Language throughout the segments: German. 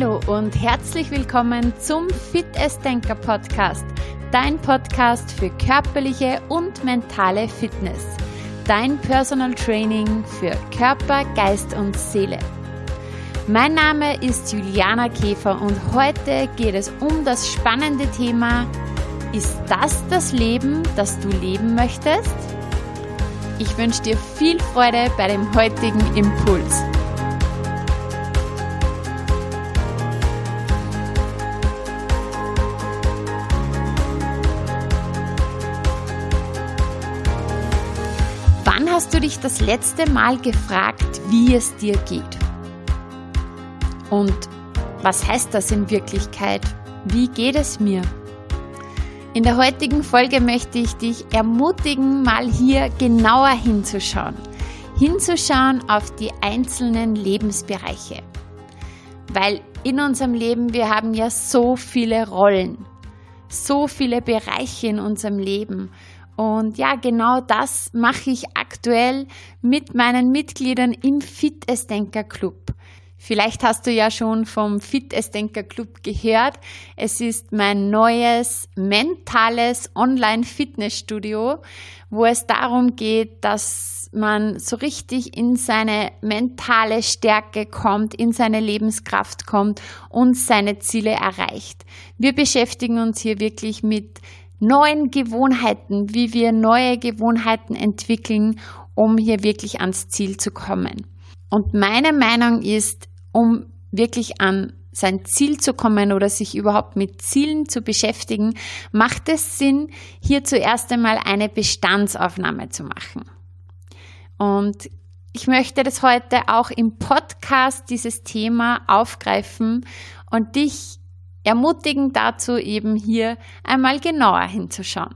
Hallo und herzlich willkommen zum Fit as Denker Podcast, dein Podcast für körperliche und mentale Fitness, dein Personal Training für Körper, Geist und Seele. Mein Name ist Juliana Käfer und heute geht es um das spannende Thema, ist das das Leben, das du leben möchtest? Ich wünsche dir viel Freude bei dem heutigen Impuls. Hast du dich das letzte Mal gefragt, wie es dir geht? Und was heißt das in Wirklichkeit? Wie geht es mir? In der heutigen Folge möchte ich dich ermutigen, mal hier genauer hinzuschauen. Hinzuschauen auf die einzelnen Lebensbereiche. Weil in unserem Leben, wir haben ja so viele Rollen, so viele Bereiche in unserem Leben. Und ja, genau das mache ich aktuell mit meinen Mitgliedern im Fit as Denker Club. Vielleicht hast du ja schon vom Fit as Denker Club gehört. Es ist mein neues mentales Online-Fitnessstudio, wo es darum geht, dass man so richtig in seine mentale Stärke kommt, in seine Lebenskraft kommt und seine Ziele erreicht. Wir beschäftigen uns hier wirklich mit neuen Gewohnheiten, wie wir neue Gewohnheiten entwickeln, um hier wirklich ans Ziel zu kommen. Und meine Meinung ist, um wirklich an sein Ziel zu kommen oder sich überhaupt mit Zielen zu beschäftigen, macht es Sinn, hier zuerst einmal eine Bestandsaufnahme zu machen. Und ich möchte das heute auch im Podcast dieses Thema aufgreifen und dich ermutigen dazu, eben hier einmal genauer hinzuschauen.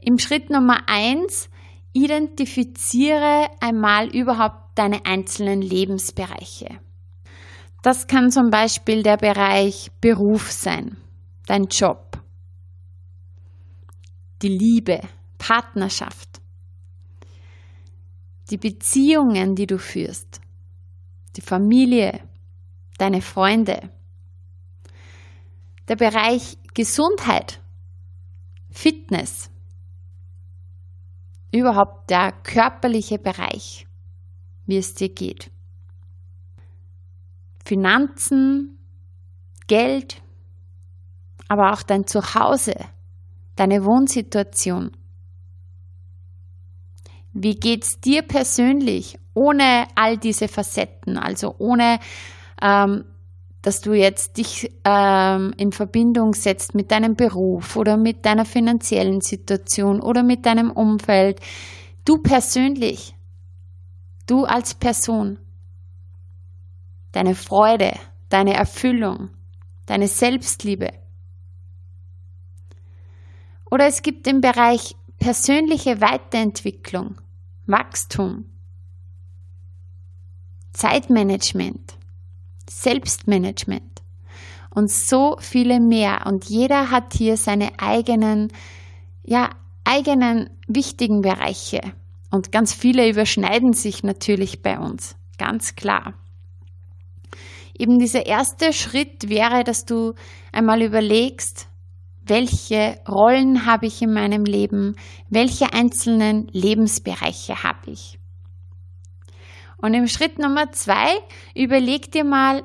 Im Schritt Nummer eins identifiziere einmal überhaupt deine einzelnen Lebensbereiche. Das kann zum Beispiel der Bereich Beruf sein, dein Job, die Liebe, Partnerschaft, die Beziehungen, die du führst, die Familie, deine Freunde, der Bereich Gesundheit, Fitness, überhaupt der körperliche Bereich, wie es dir geht. Finanzen, Geld, aber auch dein Zuhause, deine Wohnsituation. Wie geht's dir persönlich ohne all diese Facetten, also ohne ähm, dass du jetzt dich ähm, in Verbindung setzt mit deinem Beruf oder mit deiner finanziellen Situation oder mit deinem Umfeld. Du persönlich, du als Person, deine Freude, deine Erfüllung, deine Selbstliebe. Oder es gibt den Bereich persönliche Weiterentwicklung, Wachstum, Zeitmanagement. Selbstmanagement und so viele mehr. Und jeder hat hier seine eigenen, ja, eigenen wichtigen Bereiche. Und ganz viele überschneiden sich natürlich bei uns, ganz klar. Eben dieser erste Schritt wäre, dass du einmal überlegst, welche Rollen habe ich in meinem Leben, welche einzelnen Lebensbereiche habe ich. Und im Schritt Nummer zwei, überleg dir mal,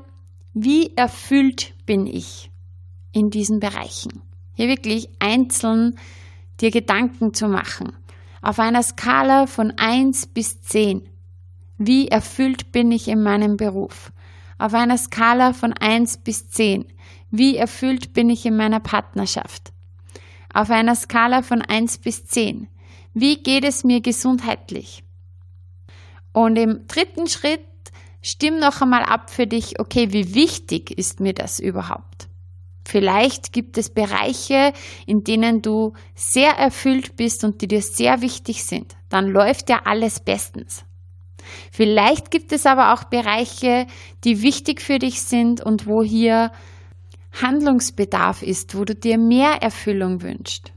wie erfüllt bin ich in diesen Bereichen. Hier wirklich einzeln dir Gedanken zu machen. Auf einer Skala von eins bis zehn. Wie erfüllt bin ich in meinem Beruf? Auf einer Skala von eins bis zehn. Wie erfüllt bin ich in meiner Partnerschaft? Auf einer Skala von eins bis zehn. Wie geht es mir gesundheitlich? Und im dritten Schritt stimm noch einmal ab für dich, okay, wie wichtig ist mir das überhaupt? Vielleicht gibt es Bereiche, in denen du sehr erfüllt bist und die dir sehr wichtig sind. Dann läuft ja alles bestens. Vielleicht gibt es aber auch Bereiche, die wichtig für dich sind und wo hier Handlungsbedarf ist, wo du dir mehr Erfüllung wünschst.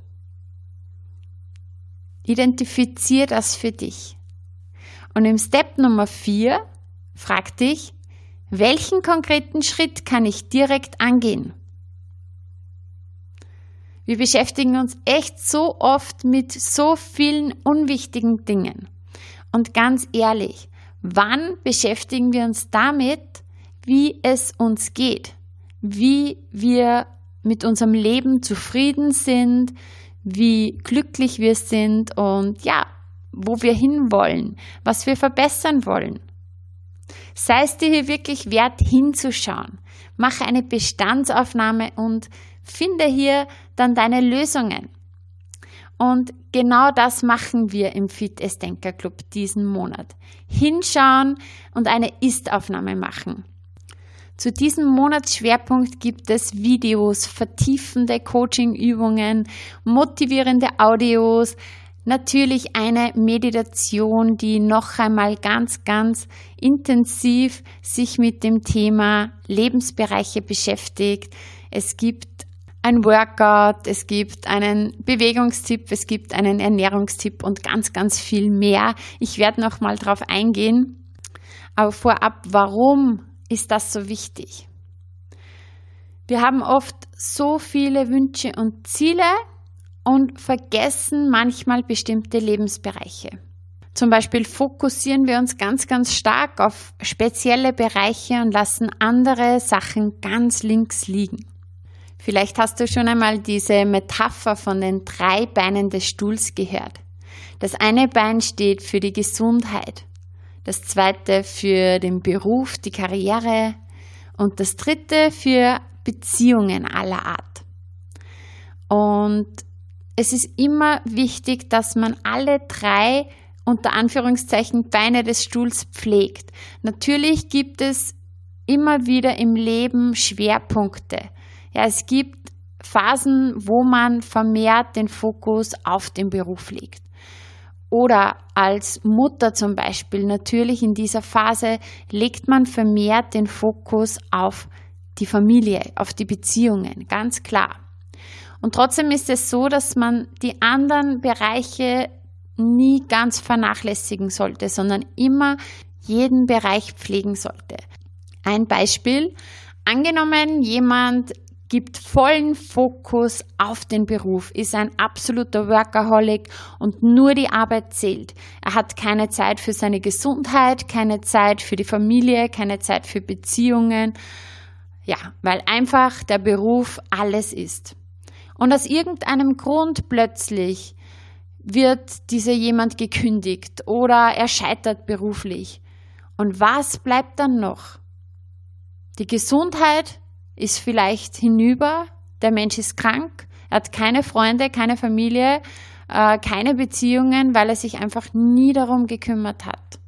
Identifizier das für dich. Und im Step Nummer vier frag dich, Welchen konkreten Schritt kann ich direkt angehen? Wir beschäftigen uns echt so oft mit so vielen unwichtigen Dingen. Und ganz ehrlich, wann beschäftigen wir uns damit, wie es uns geht, wie wir mit unserem Leben zufrieden sind, wie glücklich wir sind und ja, wo wir hinwollen, was wir verbessern wollen. Sei es dir hier wirklich wert hinzuschauen. Mache eine Bestandsaufnahme und finde hier dann deine Lösungen. Und genau das machen wir im Fit Denker Club diesen Monat. Hinschauen und eine Ist-Aufnahme machen. Zu diesem Monatsschwerpunkt gibt es Videos, vertiefende Coaching-Übungen, motivierende Audios, natürlich eine Meditation, die noch einmal ganz, ganz intensiv sich mit dem Thema Lebensbereiche beschäftigt. Es gibt ein Workout, es gibt einen Bewegungstipp, es gibt einen Ernährungstipp und ganz, ganz viel mehr. Ich werde noch mal drauf eingehen. Aber vorab, warum ist das so wichtig? Wir haben oft so viele Wünsche und Ziele und vergessen manchmal bestimmte Lebensbereiche. Zum Beispiel fokussieren wir uns ganz, ganz stark auf spezielle Bereiche und lassen andere Sachen ganz links liegen. Vielleicht hast du schon einmal diese Metapher von den drei Beinen des Stuhls gehört. Das eine Bein steht für die Gesundheit, das zweite für den Beruf, die Karriere und das dritte für Beziehungen aller Art. Und es ist immer wichtig, dass man alle drei unter Anführungszeichen Beine des Stuhls pflegt. Natürlich gibt es immer wieder im Leben Schwerpunkte. Ja, es gibt Phasen, wo man vermehrt den Fokus auf den Beruf legt. Oder als Mutter zum Beispiel, natürlich in dieser Phase legt man vermehrt den Fokus auf die Familie, auf die Beziehungen, ganz klar. Und trotzdem ist es so, dass man die anderen Bereiche nie ganz vernachlässigen sollte, sondern immer jeden Bereich pflegen sollte. Ein Beispiel. Angenommen, jemand gibt vollen Fokus auf den Beruf, ist ein absoluter Workaholic und nur die Arbeit zählt. Er hat keine Zeit für seine Gesundheit, keine Zeit für die Familie, keine Zeit für Beziehungen. Ja, weil einfach der Beruf alles ist. Und aus irgendeinem Grund plötzlich wird dieser jemand gekündigt oder er scheitert beruflich. Und was bleibt dann noch? Die Gesundheit ist vielleicht hinüber, der Mensch ist krank, er hat keine Freunde, keine Familie, äh, keine Beziehungen, weil er sich einfach nie darum gekümmert hat.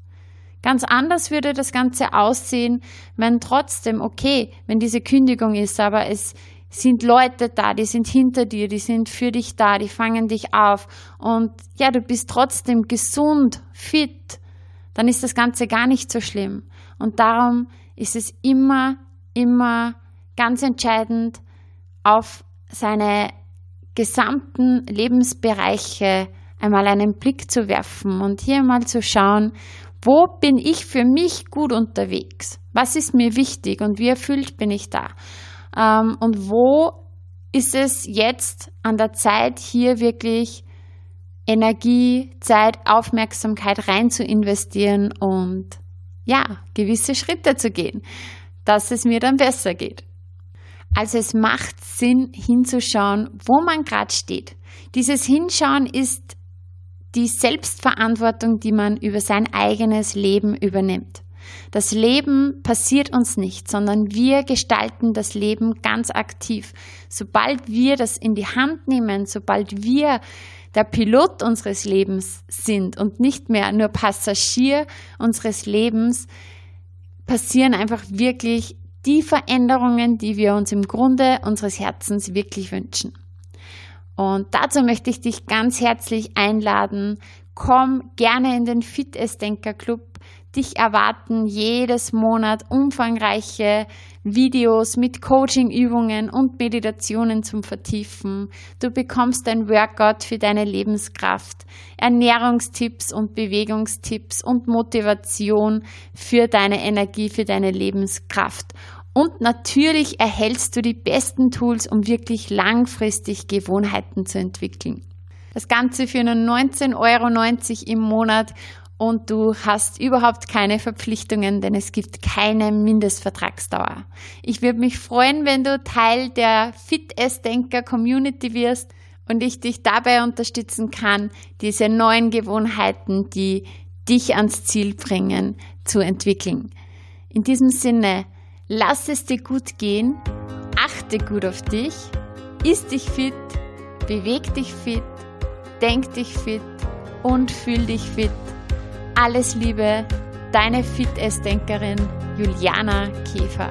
Ganz anders würde das Ganze aussehen, wenn trotzdem, okay, wenn diese Kündigung ist, aber es sind Leute da, die sind hinter dir, die sind für dich da, die fangen dich auf und ja, du bist trotzdem gesund, fit, dann ist das Ganze gar nicht so schlimm. Und darum ist es immer, immer ganz entscheidend, auf seine gesamten Lebensbereiche einmal einen Blick zu werfen und hier mal zu schauen, wo bin ich für mich gut unterwegs? Was ist mir wichtig und wie erfüllt bin ich da? Ähm, und wo ist es jetzt an der Zeit, hier wirklich Energie, Zeit, Aufmerksamkeit rein zu investieren und ja, gewisse Schritte zu gehen, dass es mir dann besser geht. Also es macht Sinn hinzuschauen, wo man gerade steht. Dieses Hinschauen ist die Selbstverantwortung, die man über sein eigenes Leben übernimmt. Das Leben passiert uns nicht, sondern wir gestalten das Leben ganz aktiv. Sobald wir das in die Hand nehmen, sobald wir der Pilot unseres Lebens sind und nicht mehr nur Passagier unseres Lebens, passieren einfach wirklich die Veränderungen, die wir uns im Grunde unseres Herzens wirklich wünschen. Und dazu möchte ich dich ganz herzlich einladen. Komm gerne in den Fit Denker Club, Dich erwarten jedes Monat umfangreiche Videos mit Coachingübungen und Meditationen zum Vertiefen. Du bekommst ein Workout für deine Lebenskraft, Ernährungstipps und Bewegungstipps und Motivation für deine Energie, für deine Lebenskraft. Und natürlich erhältst du die besten Tools, um wirklich langfristig Gewohnheiten zu entwickeln. Das Ganze für nur 19,90 Euro im Monat und du hast überhaupt keine Verpflichtungen, denn es gibt keine Mindestvertragsdauer. Ich würde mich freuen, wenn du Teil der Fit Denker Community wirst und ich dich dabei unterstützen kann, diese neuen Gewohnheiten, die dich ans Ziel bringen, zu entwickeln. In diesem Sinne, lass es dir gut gehen, achte gut auf dich, isst dich fit, beweg dich fit, denk dich fit und fühl dich fit alles Liebe, deine Fitnessdenkerin Juliana Käfer.